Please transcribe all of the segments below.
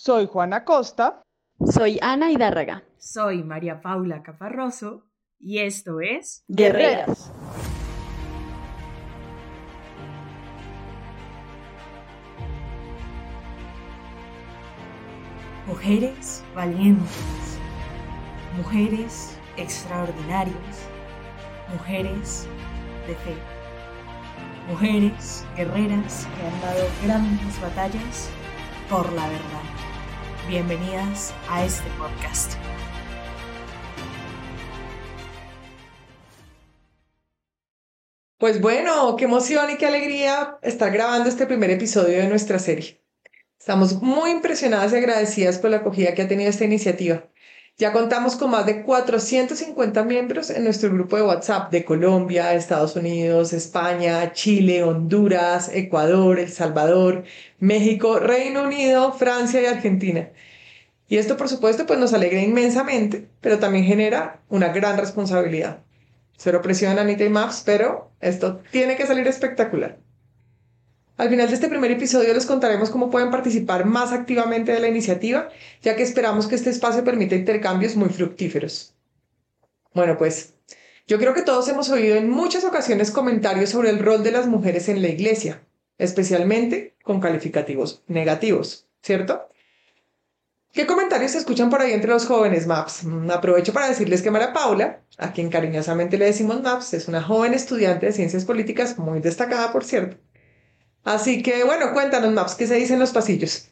Soy Juana Costa. Soy Ana Hidárraga. Soy María Paula Caparroso y esto es Guerreras. Mujeres valientes, mujeres extraordinarias, mujeres de fe, mujeres guerreras que han dado grandes batallas por la verdad. Bienvenidas a este podcast. Pues bueno, qué emoción y qué alegría estar grabando este primer episodio de nuestra serie. Estamos muy impresionadas y agradecidas por la acogida que ha tenido esta iniciativa. Ya contamos con más de 450 miembros en nuestro grupo de WhatsApp de Colombia, Estados Unidos, España, Chile, Honduras, Ecuador, El Salvador, México, Reino Unido, Francia y Argentina. Y esto, por supuesto, pues nos alegra inmensamente, pero también genera una gran responsabilidad. Cero presión, Anita y Maps, pero esto tiene que salir espectacular. Al final de este primer episodio les contaremos cómo pueden participar más activamente de la iniciativa, ya que esperamos que este espacio permita intercambios muy fructíferos. Bueno, pues yo creo que todos hemos oído en muchas ocasiones comentarios sobre el rol de las mujeres en la iglesia, especialmente con calificativos negativos, ¿cierto? ¿Qué comentarios se escuchan por ahí entre los jóvenes MAPS? Mm, aprovecho para decirles que Mara Paula, a quien cariñosamente le decimos MAPS, es una joven estudiante de ciencias políticas muy destacada, por cierto. Así que bueno, cuéntanos, Maps, ¿qué se dice en los pasillos?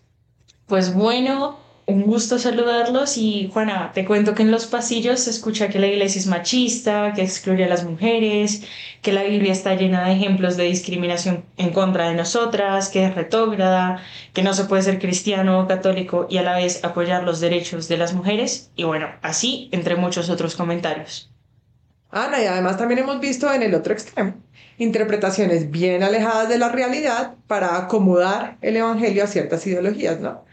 Pues bueno, un gusto saludarlos y Juana, te cuento que en los pasillos se escucha que la iglesia es machista, que excluye a las mujeres, que la Biblia está llena de ejemplos de discriminación en contra de nosotras, que es retógrada, que no se puede ser cristiano o católico y a la vez apoyar los derechos de las mujeres y bueno, así entre muchos otros comentarios. Ana, y además también hemos visto en el otro extremo interpretaciones bien alejadas de la realidad para acomodar el Evangelio a ciertas ideologías, ¿no?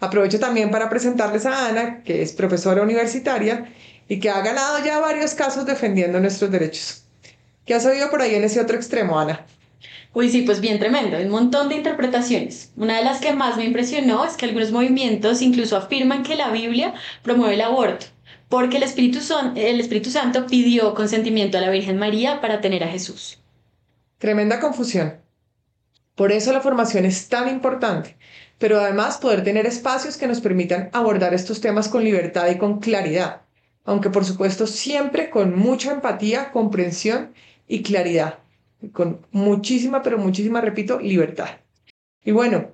Aprovecho también para presentarles a Ana, que es profesora universitaria y que ha ganado ya varios casos defendiendo nuestros derechos. ¿Qué has oído por ahí en ese otro extremo, Ana? Uy, sí, pues bien tremendo, un montón de interpretaciones. Una de las que más me impresionó es que algunos movimientos incluso afirman que la Biblia promueve el aborto, porque el Espíritu, Son, el Espíritu Santo pidió consentimiento a la Virgen María para tener a Jesús. Tremenda confusión. Por eso la formación es tan importante, pero además poder tener espacios que nos permitan abordar estos temas con libertad y con claridad, aunque por supuesto siempre con mucha empatía, comprensión y claridad, con muchísima, pero muchísima, repito, libertad. Y bueno,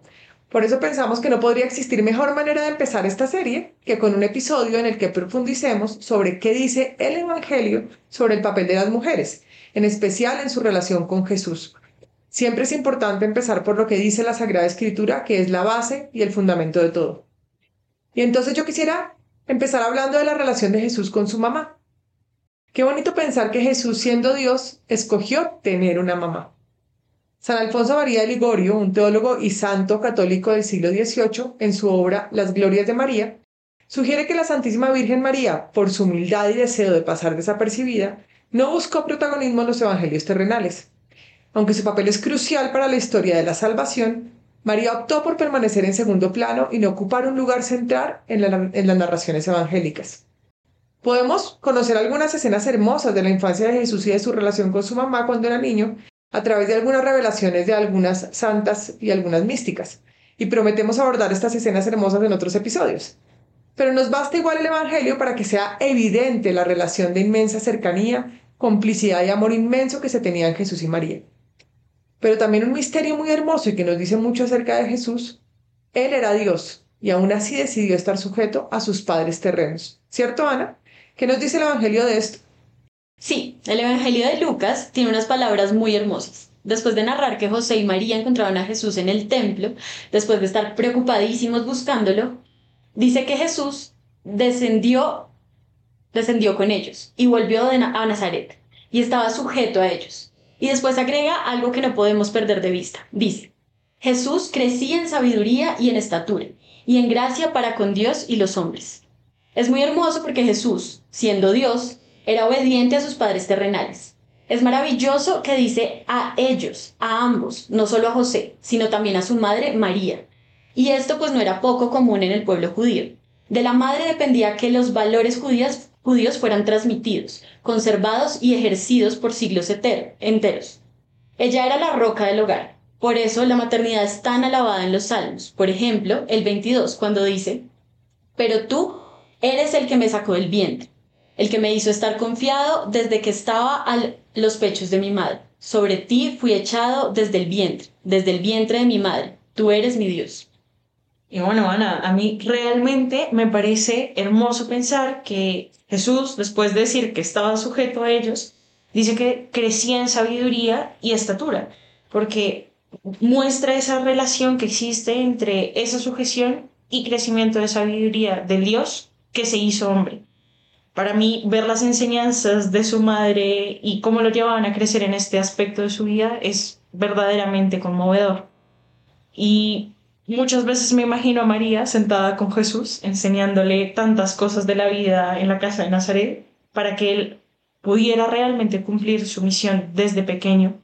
por eso pensamos que no podría existir mejor manera de empezar esta serie que con un episodio en el que profundicemos sobre qué dice el Evangelio sobre el papel de las mujeres en especial en su relación con Jesús. Siempre es importante empezar por lo que dice la Sagrada Escritura, que es la base y el fundamento de todo. Y entonces yo quisiera empezar hablando de la relación de Jesús con su mamá. Qué bonito pensar que Jesús, siendo Dios, escogió tener una mamá. San Alfonso María de Ligorio, un teólogo y santo católico del siglo XVIII, en su obra Las Glorias de María, sugiere que la Santísima Virgen María, por su humildad y deseo de pasar desapercibida, no buscó protagonismo en los evangelios terrenales. Aunque su papel es crucial para la historia de la salvación, María optó por permanecer en segundo plano y no ocupar un lugar central en, las narraciones evangélicas. Podemos conocer algunas escenas hermosas de la infancia de Jesús y de su relación con su mamá cuando era niño a través de algunas revelaciones de algunas santas y algunas místicas, y prometemos abordar estas escenas hermosas en otros episodios. Pero nos basta igual el Evangelio para que sea evidente la relación de inmensa cercanía, complicidad y amor inmenso que se tenía en Jesús y María. Pero también un misterio muy hermoso y que nos dice mucho acerca de Jesús. Él era Dios y aún así decidió estar sujeto a sus padres terrenos. ¿Cierto, Ana? ¿Qué nos dice el Evangelio de esto? Sí, el Evangelio de Lucas tiene unas palabras muy hermosas. Después de narrar que José y María encontraron a Jesús en el templo, después de estar preocupadísimos buscándolo, dice que Jesús descendió, descendió con ellos y volvió a Nazaret y estaba sujeto a ellos. Y después agrega algo que no podemos perder de vista. Dice, Jesús crecía en sabiduría y en estatura y en gracia para con Dios y los hombres. Es muy hermoso porque Jesús, siendo Dios, era obediente a sus padres terrenales. Es maravilloso que dice a ellos, a ambos, no solo a José, sino también a su madre María, Y esto pues no era poco común en el pueblo judío. De la madre dependía que los valores judíos, judíos fueran transmitidos, conservados y ejercidos por siglos enteros. Ella era la roca del hogar. Por eso la maternidad es tan alabada en los salmos. Por ejemplo, el 22, cuando dice, Pero tú eres el que me sacó del vientre, el que me hizo estar confiado desde que estaba a los pechos de mi madre. Sobre ti fui echado desde el vientre, desde el vientre de mi madre. Tú eres mi Dios. Y bueno, Ana, a mí realmente me parece hermoso pensar que Jesús, después de decir que estaba sujeto a ellos, dice que crecía en sabiduría y estatura, porque muestra esa relación que existe entre esa sujeción y crecimiento de sabiduría del Dios que se hizo hombre. Para mí, ver las enseñanzas de su madre y cómo lo llevaban a crecer en este aspecto de su vida es verdaderamente conmovedor. Y muchas veces me imagino a María sentada con Jesús, enseñándole tantas cosas de la vida en la casa de Nazaret, para que él pudiera realmente cumplir su misión desde pequeño.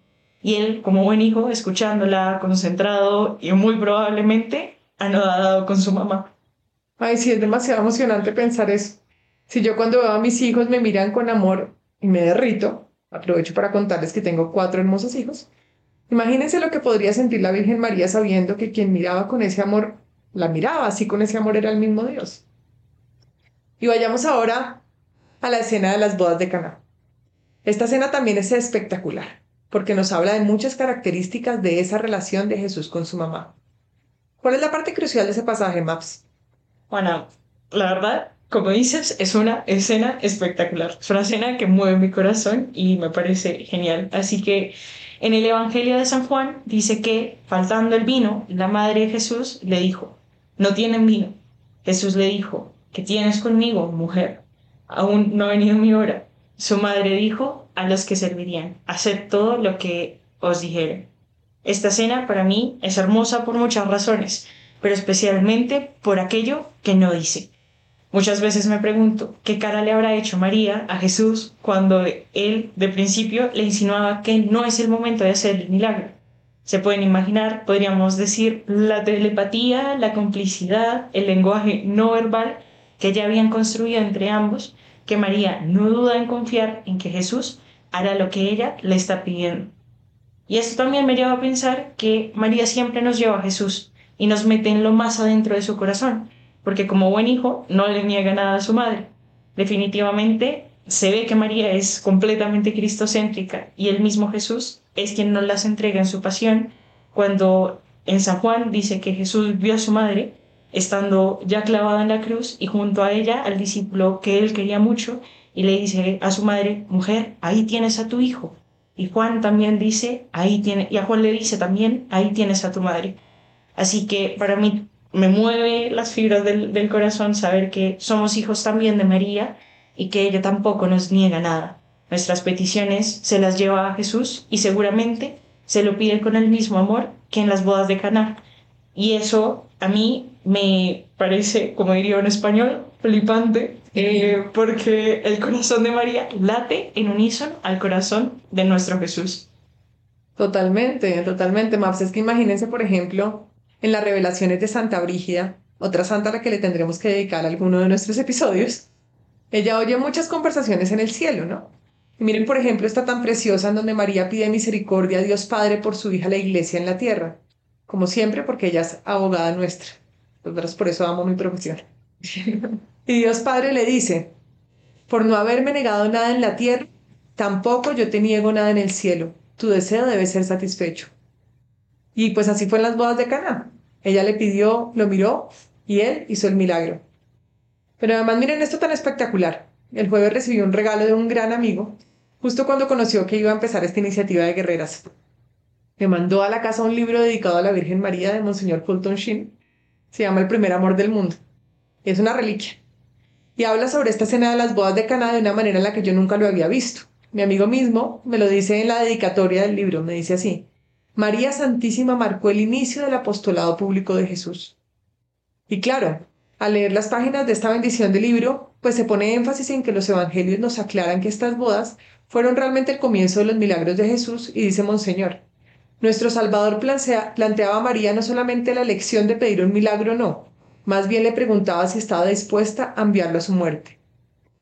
Y él, como buen hijo, escuchándola, concentrado y muy probablemente anodado con su mamá. Ay, sí, es demasiado emocionante pensar eso. Si yo cuando veo a mis hijos me miran con amor y me derrito, aprovecho para contarles que tengo cuatro hermosos hijos, imagínense lo que podría sentir la Virgen María sabiendo que quien miraba con ese amor, la miraba así con ese amor era el mismo Dios. Y vayamos ahora a la escena de las bodas de Caná. Esta escena también es espectacular, porque nos habla de muchas características de esa relación de Jesús con su mamá. ¿Cuál es la parte crucial de ese pasaje, Maps? Bueno, la verdad como dices, es una escena espectacular. Es una escena que mueve mi corazón y me parece genial. Así que en el Evangelio de San Juan dice que, faltando el vino, la madre de Jesús le dijo, no tienen vino. Jesús le dijo, ¿qué tienes conmigo, mujer? Aún no ha venido mi hora. Su madre dijo a los que servirían, haced todo lo que os dijere. Esta escena para mí es hermosa por muchas razones, pero especialmente por aquello que no dice. Muchas veces me pregunto qué cara le habrá hecho María a Jesús cuando él de principio le insinuaba que no es el momento de hacer el milagro. Se pueden imaginar, podríamos decir, la telepatía, la complicidad, el lenguaje no verbal que ya habían construido entre ambos, que María no duda en confiar en que Jesús hará lo que ella le está pidiendo. Y esto también me lleva a pensar que María siempre nos lleva a Jesús y nos mete en lo más adentro de su corazón, porque como buen hijo no le niega nada a su madre. Definitivamente se ve que María es completamente cristocéntrica y el mismo Jesús es quien nos las entrega en su pasión cuando en San Juan dice que Jesús vio a su madre estando ya clavada en la cruz y junto a ella al discípulo que él quería mucho y le dice a su madre, mujer, ahí tienes a tu hijo. Y Juan también dice, ahí tiene, y a Juan le dice también, ahí tienes a tu madre. Así que para mí me mueve las fibras del, corazón saber que somos hijos también de María y que ella tampoco nos niega nada. Nuestras peticiones se las lleva a Jesús y seguramente se lo pide con el mismo amor que en las bodas de Caná. Y eso a mí me parece, como diría en español, flipante, eh, porque el corazón de María late en unísono al corazón de nuestro Jesús. Totalmente, totalmente, Maps. Es que imagínense, por ejemplo, en las revelaciones de Santa Brígida, otra santa a la que le tendremos que dedicar alguno de nuestros episodios, ella oye muchas conversaciones en el cielo, ¿no? Y miren, por ejemplo, esta tan preciosa en donde María pide misericordia a Dios Padre por su hija la iglesia en la tierra, como siempre porque ella es abogada nuestra. Nosotros por eso amo mi profesión. y Dios Padre le dice, por no haberme negado nada en la tierra, tampoco yo te niego nada en el cielo. Tu deseo debe ser satisfecho. Y pues así fue en las bodas de Cana. Ella le pidió, lo miró y él hizo el milagro. Pero además miren esto tan espectacular. El jueves recibió un regalo de un gran amigo, justo cuando conoció que iba a empezar esta iniciativa de guerreras. Le mandó a la casa un libro dedicado a la Virgen María de Monseñor Fulton Sheen. Se llama El primer amor del mundo. Es una reliquia. Y habla sobre esta escena de las bodas de Cana de una manera en la que yo nunca lo había visto. Mi amigo mismo me lo dice en la dedicatoria del libro, me dice así. María Santísima marcó el inicio del apostolado público de Jesús. Y claro, al leer las páginas de esta bendición del libro, pues se pone énfasis en que los evangelios nos aclaran que estas bodas fueron realmente el comienzo de los milagros de Jesús y dice Monseñor, nuestro Salvador planteaba a María no solamente la elección de pedir un milagro, no, más bien le preguntaba si estaba dispuesta a enviarlo a su muerte.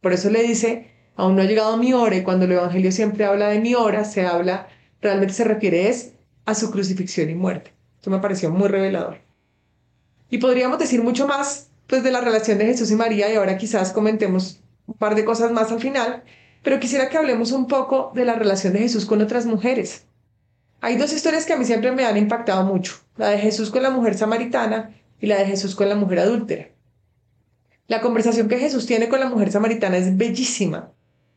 Por eso le dice, aún no ha llegado mi hora, y cuando el Evangelio siempre habla de mi hora, se habla, realmente se refiere es a su crucifixión y muerte. Esto me pareció muy revelador. Y podríamos decir mucho más pues, de la relación de Jesús y María, y ahora quizás comentemos un par de cosas más al final, pero quisiera que hablemos un poco de la relación de Jesús con otras mujeres. Hay dos historias que a mí siempre me han impactado mucho, la de Jesús con la mujer samaritana y la de Jesús con la mujer adúltera. La conversación que Jesús tiene con la mujer samaritana es bellísima,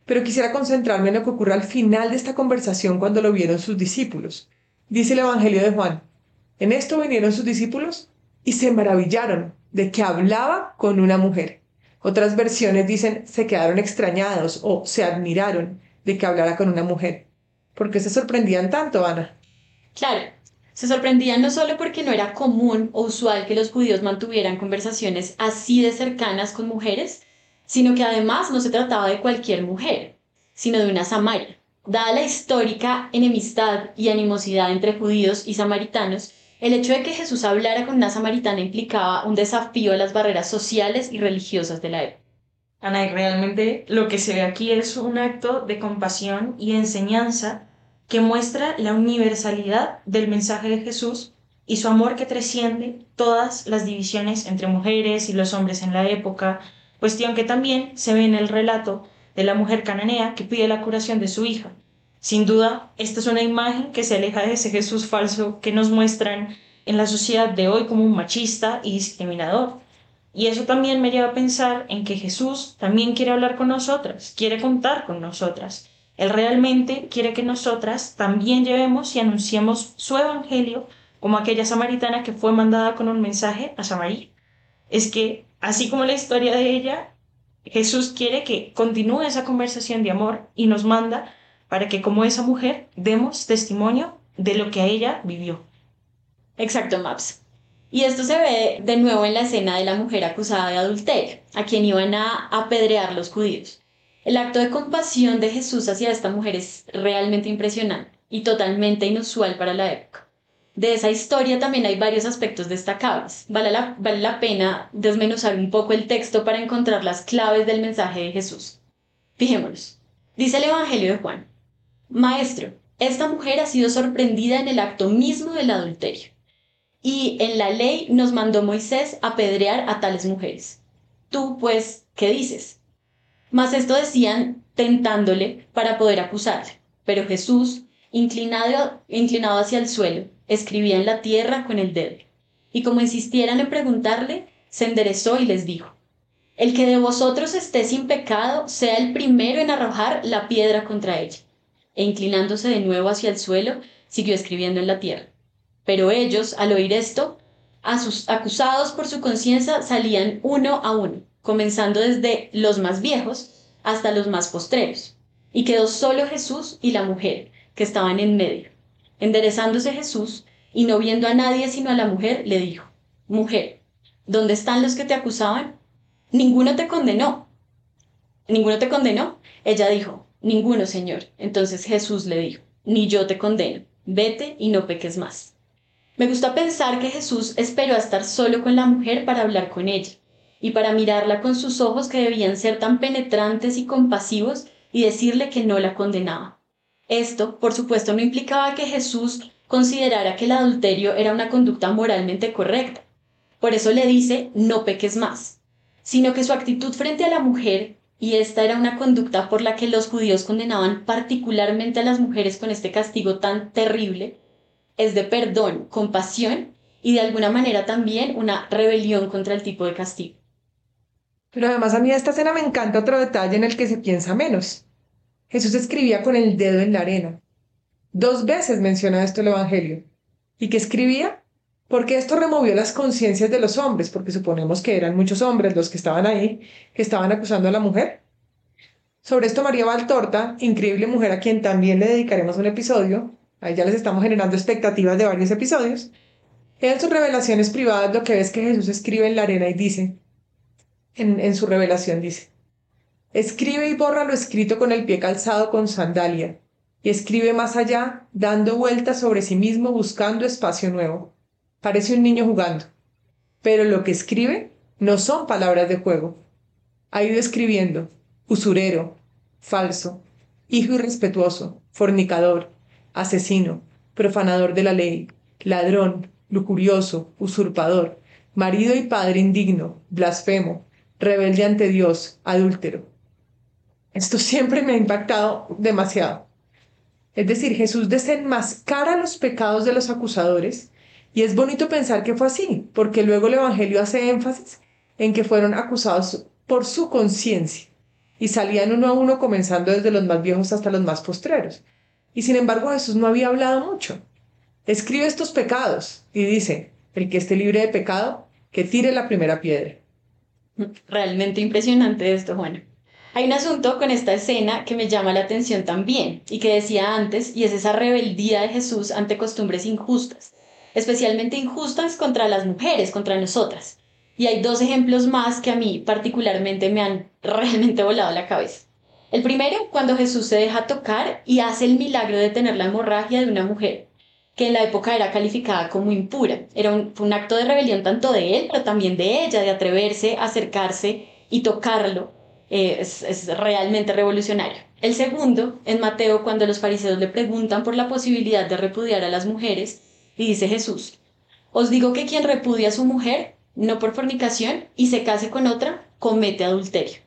pero quisiera concentrarme en lo que ocurre al final de esta conversación cuando lo vieron sus discípulos. Dice el Evangelio de Juan, en esto vinieron sus discípulos y se maravillaron de que hablaba con una mujer. Otras versiones dicen se quedaron extrañados o se admiraron de que hablara con una mujer. ¿Por qué se sorprendían tanto, Ana? Claro, se sorprendían no solo porque no era común o usual que los judíos mantuvieran conversaciones así de cercanas con mujeres, sino que además no se trataba de cualquier mujer, sino de una samaria. Dada la histórica enemistad y animosidad entre judíos y samaritanos, el hecho de que Jesús hablara con una samaritana implicaba un desafío a las barreras sociales y religiosas de la época. Ana, realmente lo que se ve aquí es un acto de compasión y enseñanza que muestra la universalidad del mensaje de Jesús y su amor que trasciende todas las divisiones entre mujeres y los hombres en la época, cuestión que también se ve en el relato de la mujer cananea que pide la curación de su hija. Sin duda, esta es una imagen que se aleja de ese Jesús falso que nos muestran en la sociedad de hoy como un machista y discriminador. Y eso también me lleva a pensar en que Jesús también quiere hablar con nosotras, quiere contar con nosotras. Él realmente quiere que nosotras también llevemos y anunciemos su evangelio como aquella samaritana que fue mandada con un mensaje a Samaria. Es que, así como la historia de ella, Jesús quiere que continúe esa conversación de amor y nos manda para que como esa mujer demos testimonio de lo que ella vivió. Exacto, Maps. Y esto se ve de nuevo en la escena de la mujer acusada de adulterio, a quien iban a apedrear los judíos. El acto de compasión de Jesús hacia esta mujer es realmente impresionante y totalmente inusual para la época. De esa historia también hay varios aspectos destacables. Vale la, vale la pena desmenuzar un poco el texto para encontrar las claves del mensaje de Jesús. Fijémonos. Dice el Evangelio de Juan. Maestro, esta mujer ha sido sorprendida en el acto mismo del adulterio y en la ley nos mandó Moisés apedrear a tales mujeres. Tú, pues, ¿qué dices? Mas esto decían tentándole para poder acusarle. Pero Jesús, inclinado, inclinado hacia el suelo, escribía en la tierra con el dedo. Y como insistieran en preguntarle, se enderezó y les dijo, El que de vosotros esté sin pecado, sea el primero en arrojar la piedra contra ella. E inclinándose de nuevo hacia el suelo, siguió escribiendo en la tierra. Pero ellos, al oír esto, acusados por su conciencia, salían uno a uno, comenzando desde los más viejos hasta los más postreros. Y quedó solo Jesús y la mujer, que estaban en medio. Enderezándose Jesús, y no viendo a nadie sino a la mujer, le dijo, Mujer, ¿dónde están los que te acusaban? Ninguno te condenó. ¿Ninguno te condenó? Ella dijo, Ninguno, Señor. Entonces Jesús le dijo, Ni yo te condeno. Vete y no peques más. Me gusta pensar que Jesús esperó a estar solo con la mujer para hablar con ella y para mirarla con sus ojos que debían ser tan penetrantes y compasivos y decirle que no la condenaba. Esto, por supuesto, no implicaba que Jesús considerara que el adulterio era una conducta moralmente correcta. Por eso le dice, no peques más, sino que su actitud frente a la mujer, y esta era una conducta por la que los judíos condenaban particularmente a las mujeres con este castigo tan terrible, es de perdón, compasión y de alguna manera también una rebelión contra el tipo de castigo. Pero además a mí esta escena me encanta otro detalle en el que se piensa menos. Jesús escribía con el dedo en la arena. Dos veces menciona esto el Evangelio. ¿Y qué escribía? Porque esto removió las conciencias de los hombres, porque suponemos que eran muchos hombres los que estaban ahí, que estaban acusando a la mujer. Sobre esto María Valtorta, increíble mujer a quien también le dedicaremos un episodio, Ahí ya les estamos generando expectativas de varios episodios. En sus revelaciones privadas lo que ves que Jesús escribe en la arena y dice, en, en su revelación dice, escribe y borra lo escrito con el pie calzado con sandalia, y escribe más allá, dando vueltas sobre sí mismo buscando espacio nuevo. Parece un niño jugando, pero lo que escribe no son palabras de juego. Ha ido escribiendo usurero, falso, hijo irrespetuoso, fornicador, asesino, profanador de la ley, ladrón, lujurioso, usurpador, marido y padre indigno, blasfemo, rebelde ante Dios, adúltero. Esto siempre me ha impactado demasiado. Es decir, Jesús desenmascara los pecados de los acusadores y es bonito pensar que fue así, porque luego el Evangelio hace énfasis en que fueron acusados por su conciencia y salían uno a uno comenzando desde los más viejos hasta los más postreros. Y sin embargo Jesús no había hablado mucho. Escribe estos pecados y dice, el que esté libre de pecado, que tire la primera piedra. Realmente impresionante esto, Juana. Hay un asunto con esta escena que me llama la atención también y que decía antes, y es esa rebeldía de Jesús ante costumbres injustas, especialmente injustas contra las mujeres, contra nosotras. Y hay dos ejemplos más que a mí particularmente me han realmente volado la cabeza. El primero, cuando Jesús se deja tocar y hace el milagro de tener la hemorragia de una mujer que en la época era calificada como impura. Era un, acto de rebelión tanto de él, pero también de ella, de atreverse a acercarse y tocarlo. Eh, es, es realmente revolucionario. El segundo, en Mateo, cuando los fariseos le preguntan por la posibilidad de repudiar a las mujeres, y dice Jesús, os digo que quien repudia a su mujer, no por fornicación, y se case con otra, comete adulterio.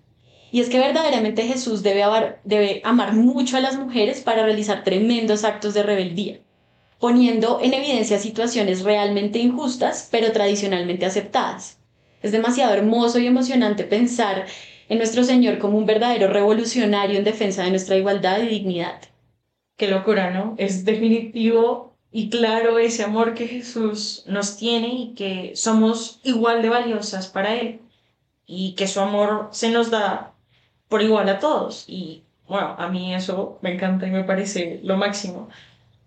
Y es que verdaderamente Jesús debe debe amar mucho a las mujeres para realizar tremendos actos de rebeldía poniendo en evidencia situaciones realmente injustas, pero tradicionalmente aceptadas. Es demasiado hermoso y emocionante pensar en nuestro Señor como un verdadero revolucionario en defensa de nuestra igualdad y dignidad. Qué locura, ¿no? Es definitivo y claro ese amor que Jesús nos tiene y que somos igual de valiosas para Él y que su amor se nos da por igual a todos. Y bueno, a mí eso me encanta y me parece lo máximo.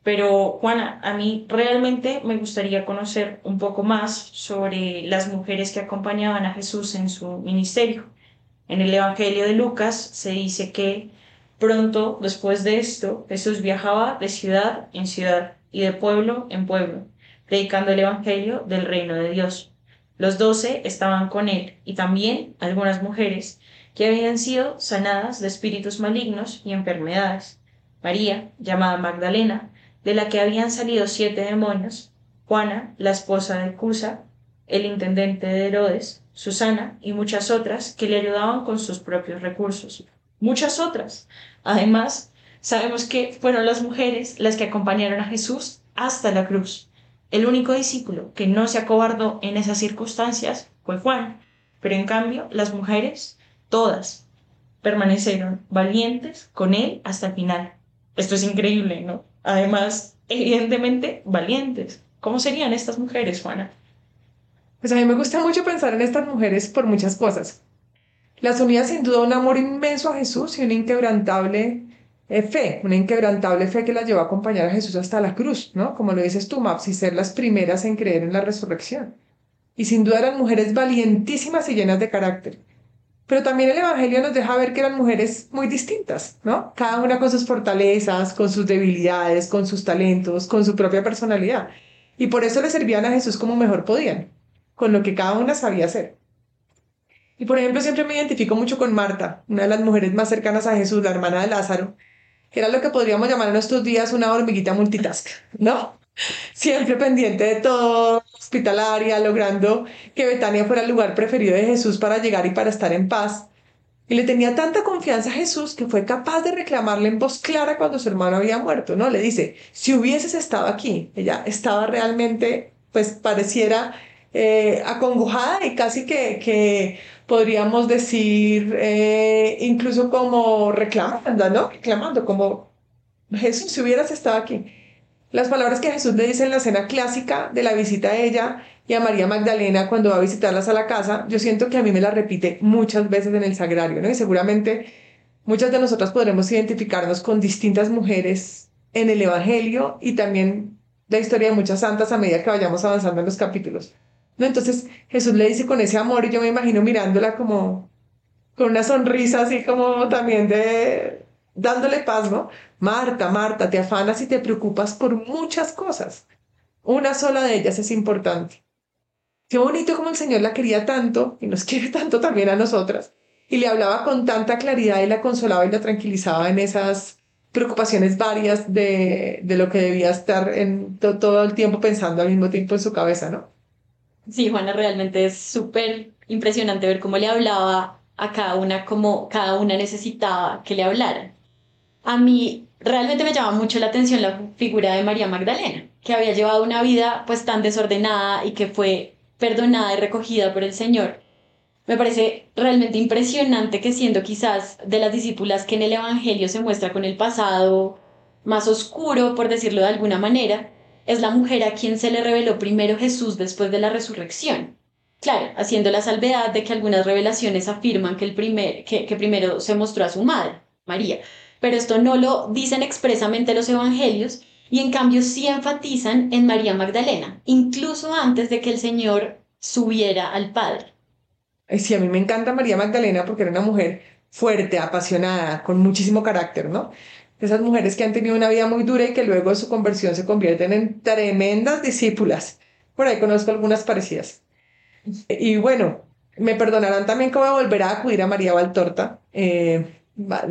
Pero Juana, a mí realmente me gustaría conocer un poco más sobre las mujeres que acompañaban a Jesús en su ministerio. En el Evangelio de Lucas se dice que pronto después de esto Jesús viajaba de ciudad en ciudad y de pueblo en pueblo, predicando el Evangelio del reino de Dios. Los doce estaban con él y también algunas mujeres que habían sido sanadas de espíritus malignos y enfermedades. María, llamada Magdalena, de la que habían salido siete demonios, Juana, la esposa de Cusa, el intendente de Herodes, Susana y muchas otras que le ayudaban con sus propios recursos. Muchas otras. Además, sabemos que fueron las mujeres las que acompañaron a Jesús hasta la cruz. El único discípulo que no se acobardó en esas circunstancias fue Juan, pero en cambio las mujeres, todas, permanecieron valientes con él hasta el final. Esto es increíble, ¿no? Además, evidentemente, valientes. ¿Cómo serían estas mujeres, Juana? Pues a mí me gusta mucho pensar en estas mujeres por muchas cosas. Las unía sin duda un amor inmenso a Jesús y una inquebrantable eh, fe, una inquebrantable fe que las llevó a acompañar a Jesús hasta la cruz, ¿no? Como lo dices tú, Maps, y ser las primeras en creer en la resurrección. Y sin duda eran mujeres valientísimas y llenas de carácter. Pero también el Evangelio nos deja ver que eran mujeres muy distintas, ¿no? Cada una con sus fortalezas, con sus debilidades, con sus talentos, con su propia personalidad. Y por eso le servían a Jesús como mejor podían, con lo que cada una sabía hacer. Y por ejemplo, siempre me identifico mucho con Marta, una de las mujeres más cercanas a Jesús, la hermana de Lázaro, que era lo que podríamos llamar en estos días una hormiguita multitask, ¿no? Siempre pendiente de todo, hospitalaria, logrando que Betania fuera el lugar preferido de Jesús para llegar y para estar en paz. Y le tenía tanta confianza a Jesús que fue capaz de reclamarle en voz clara cuando su hermano había muerto, ¿no? Le dice, si hubieses estado aquí, ella estaba realmente, pues pareciera eh, acongojada y casi que, que podríamos decir, eh, incluso como reclamando, ¿no? Reclamando, como Jesús, si hubieras estado aquí. Las palabras que Jesús le dice en la escena clásica de la visita a ella y a María Magdalena cuando va a visitarlas a la casa, yo siento que a mí me la repite muchas veces en el sagrario, ¿no? Y seguramente muchas de nosotras podremos identificarnos con distintas mujeres en el Evangelio y también la historia de muchas santas a medida que vayamos avanzando en los capítulos. Entonces Jesús le dice con ese amor y yo me imagino mirándola como con una sonrisa así como también de dándole paz, ¿no? Marta, Marta, te afanas y te preocupas por muchas cosas. Una sola de ellas es importante. Qué bonito como el Señor la quería tanto y nos quiere tanto también a nosotras. Y le hablaba con tanta claridad y la consolaba y la tranquilizaba en esas preocupaciones varias de, de lo que debía estar en todo el tiempo pensando al mismo tiempo en su cabeza, ¿no? Sí, Juana, realmente es súper impresionante ver cómo le hablaba a cada una, como cada una necesitaba que le hablaran. A mí realmente me llama mucho la atención la figura de María Magdalena, que había llevado una vida pues tan desordenada y que fue perdonada y recogida por el Señor. Me parece realmente impresionante que siendo quizás de las discípulas que en el Evangelio se muestra con el pasado más oscuro, por decirlo de alguna manera, es la mujer a quien se le reveló primero Jesús después de la resurrección. Claro, haciendo la salvedad de que algunas revelaciones afirman que, el primer, que, que primero se mostró a su madre, María, pero esto no lo dicen expresamente los evangelios y en cambio sí enfatizan en María Magdalena, incluso antes de que el Señor subiera al Padre. Sí, a mí me encanta María Magdalena porque era una mujer fuerte, apasionada, con muchísimo carácter, ¿no? Esas mujeres que han tenido una vida muy dura y que luego de su conversión se convierten en tremendas discípulas. Por ahí conozco algunas parecidas. Y bueno, me perdonarán también que voy a volver a acudir a María Valtorta. Eh,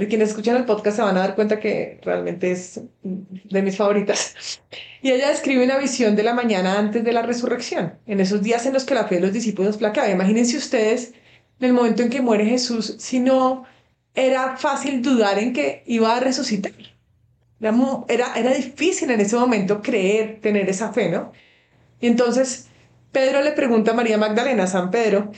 quienes escuchan el podcast se van a dar cuenta que realmente es de mis favoritas. Y ella describe una visión de la mañana antes de la resurrección, en esos días en los que la fe de los discípulos flaqueaba. Imagínense ustedes en el momento en que muere Jesús, si no era fácil dudar en que iba a resucitar. Era, era difícil en ese momento creer, tener esa fe, ¿no? Y entonces Pedro le pregunta a María Magdalena, San Pedro,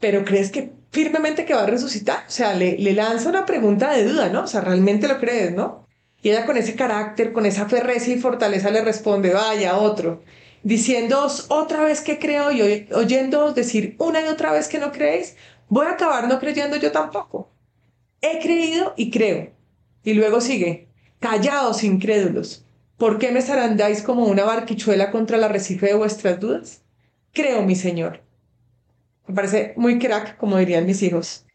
¿pero crees que firmemente que va a resucitar? O sea, le, le lanza una pregunta de duda, ¿no? O sea, ¿realmente lo crees, no? Y ella con ese carácter, con esa fe y fortaleza le responde, vaya, otro, diciéndoos otra vez que creo y oyéndoos decir una y otra vez que no creéis, voy a acabar no creyendo yo tampoco. He creído y creo. Y luego sigue, callaos incrédulos, ¿por qué me zarandáis como una barquichuela contra la arrecife de vuestras dudas? Creo, mi Señor. Me parece muy crack, como dirían mis hijos.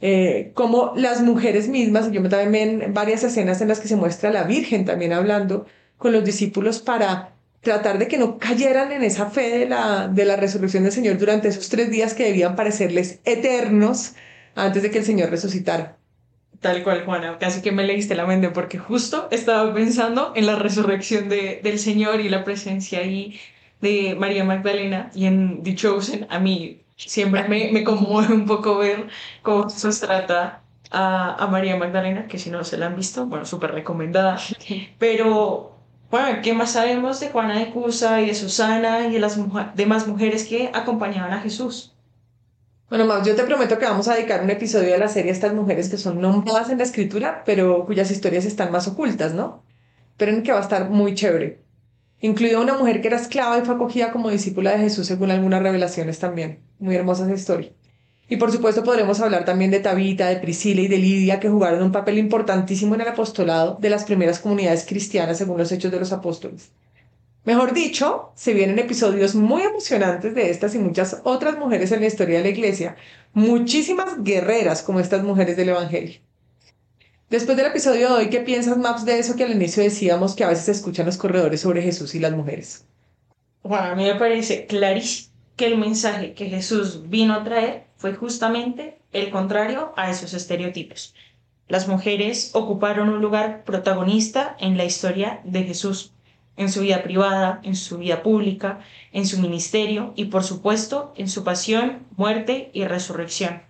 Eh, como las mujeres mismas, yo también ven varias escenas en las que se muestra la Virgen también hablando con los discípulos para tratar de que no cayeran en esa fe de la, de la resurrección del Señor durante esos tres días que debían parecerles eternos antes de que el Señor resucitara. Tal cual, Juana, casi que me leíste la mente porque justo estaba pensando en la resurrección de, del Señor y la presencia ahí de María Magdalena y en The Chosen. A mí siempre me, me conmueve un poco ver cómo se trata a, a, María Magdalena, que si no se la han visto, bueno, súper recomendada. Pero, bueno, ¿qué más sabemos de Juana de Cusa y de Susana y de las demás mujeres que acompañaban a Jesús? Bueno, Maus, yo te prometo que vamos a dedicar un episodio de la serie a estas mujeres que son nombradas en la escritura, pero cuyas historias están más ocultas, ¿no? Pero en que va a estar muy chévere. Incluida una mujer que era esclava y fue acogida como discípula de Jesús según algunas revelaciones también. Muy hermosa esa historia. Y por supuesto podremos hablar también de Tabita, de Priscila y de Lidia, que jugaron un papel importantísimo en el apostolado de las primeras comunidades cristianas según los hechos de los apóstoles. Mejor dicho, se vienen episodios muy emocionantes de estas y muchas otras mujeres en la historia de la iglesia, muchísimas guerreras como estas mujeres del Evangelio. Después del episodio de hoy, ¿qué piensas, Maps, de eso que al inicio decíamos que a veces se escuchan los corredores sobre Jesús y las mujeres? Bueno, a mí me parece clarísimo que el mensaje que Jesús vino a traer fue justamente el contrario a esos estereotipos. Las mujeres ocuparon un lugar protagonista en la historia de Jesús en su vida privada, en su vida pública, en su ministerio y por supuesto en su pasión, muerte y resurrección.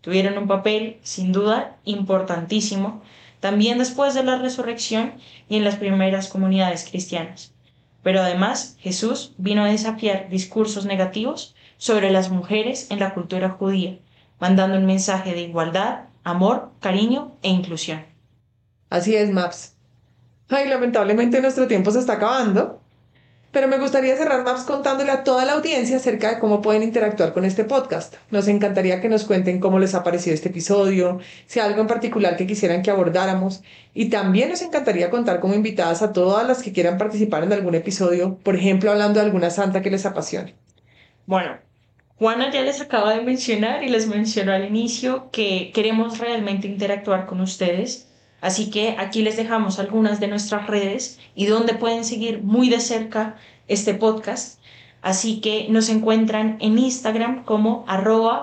Tuvieron un papel, sin duda, importantísimo, también después de la resurrección y en las primeras comunidades cristianas. Pero además Jesús vino a desafiar discursos negativos sobre las mujeres en la cultura judía, mandando un mensaje de igualdad, amor, cariño e inclusión. Así es, Maps. Ay, lamentablemente nuestro tiempo se está acabando. Pero me gustaría cerrar Maps contándole a toda la audiencia acerca de cómo pueden interactuar con este podcast. Nos encantaría que nos cuenten cómo les ha parecido este episodio, si hay algo en particular que quisieran que abordáramos. Y también nos encantaría contar como invitadas a todas las que quieran participar en algún episodio, por ejemplo, hablando de alguna santa que les apasione. Bueno, Juana ya les acaba de mencionar y les mencionó al inicio que queremos realmente interactuar con ustedes. Así que aquí les dejamos algunas de nuestras redes y donde pueden seguir muy de cerca este podcast. Así que nos encuentran en Instagram como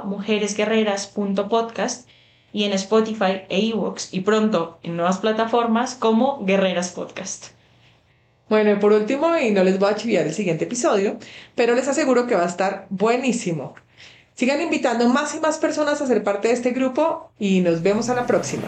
mujeresguerreras.podcast y en Spotify e iVoox y pronto en nuevas plataformas como Guerreras Podcast. Bueno, y por último, y no les voy a chiviar el siguiente episodio, pero les aseguro que va a estar buenísimo. Sigan invitando más y más personas a ser parte de este grupo y nos vemos a la próxima.